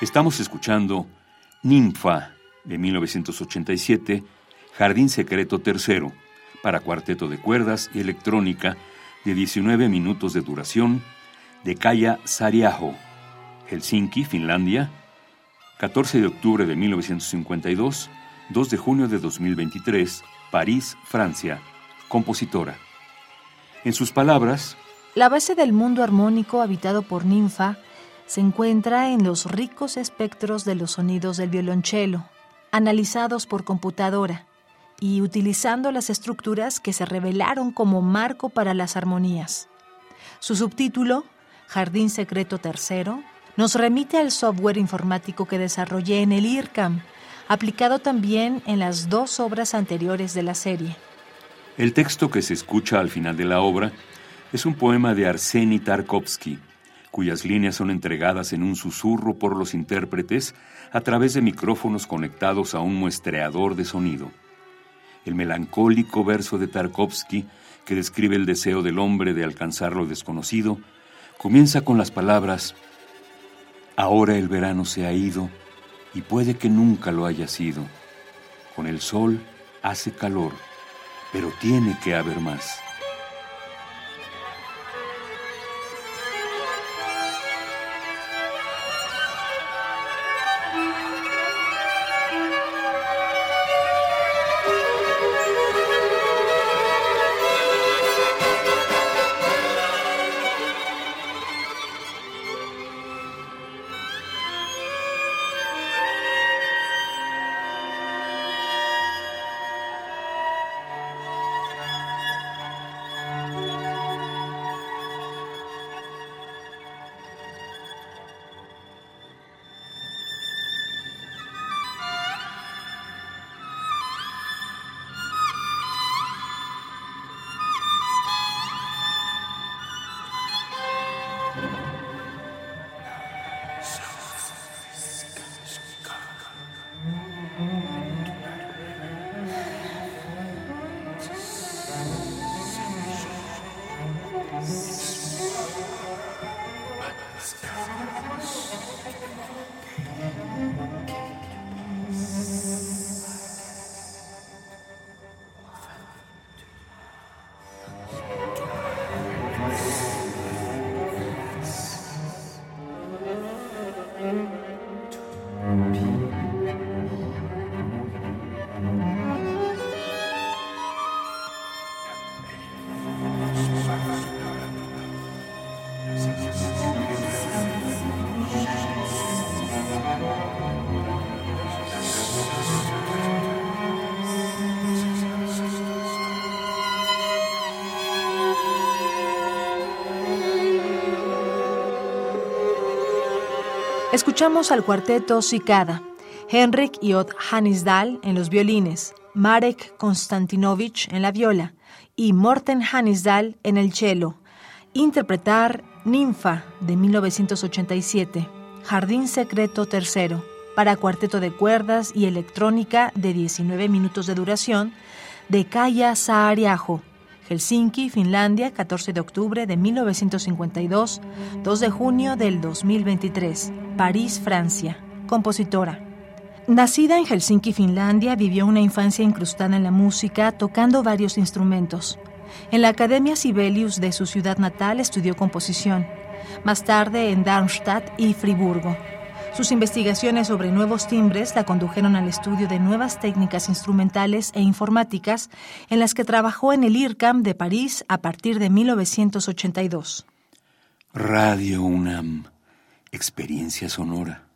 Estamos escuchando Ninfa de 1987, Jardín Secreto Tercero, para cuarteto de cuerdas y electrónica de 19 minutos de duración, de Kaya Sariajo, Helsinki, Finlandia, 14 de octubre de 1952, 2 de junio de 2023, París, Francia, compositora. En sus palabras, La base del mundo armónico habitado por ninfa se encuentra en los ricos espectros de los sonidos del violonchelo, analizados por computadora y utilizando las estructuras que se revelaron como marco para las armonías. Su subtítulo, Jardín Secreto Tercero, nos remite al software informático que desarrollé en el IRCAM, aplicado también en las dos obras anteriores de la serie. El texto que se escucha al final de la obra es un poema de Arseny Tarkovsky, cuyas líneas son entregadas en un susurro por los intérpretes a través de micrófonos conectados a un muestreador de sonido. El melancólico verso de Tarkovsky, que describe el deseo del hombre de alcanzar lo desconocido, comienza con las palabras Ahora el verano se ha ido y puede que nunca lo haya sido. Con el sol hace calor, pero tiene que haber más. Yes. Escuchamos al cuarteto Cicada, Henrik Iot Hanisdal en los violines, Marek Konstantinovich en la viola y Morten Hanisdal en el cello. Interpretar Ninfa de 1987, Jardín Secreto Tercero, para cuarteto de cuerdas y electrónica de 19 minutos de duración, de Kaya Saariajo, Helsinki, Finlandia, 14 de octubre de 1952, 2 de junio del 2023, París, Francia, compositora. Nacida en Helsinki, Finlandia, vivió una infancia incrustada en la música, tocando varios instrumentos. En la Academia Sibelius de su ciudad natal estudió composición, más tarde en Darmstadt y Friburgo. Sus investigaciones sobre nuevos timbres la condujeron al estudio de nuevas técnicas instrumentales e informáticas en las que trabajó en el IRCAM de París a partir de 1982. Radio UNAM, experiencia sonora.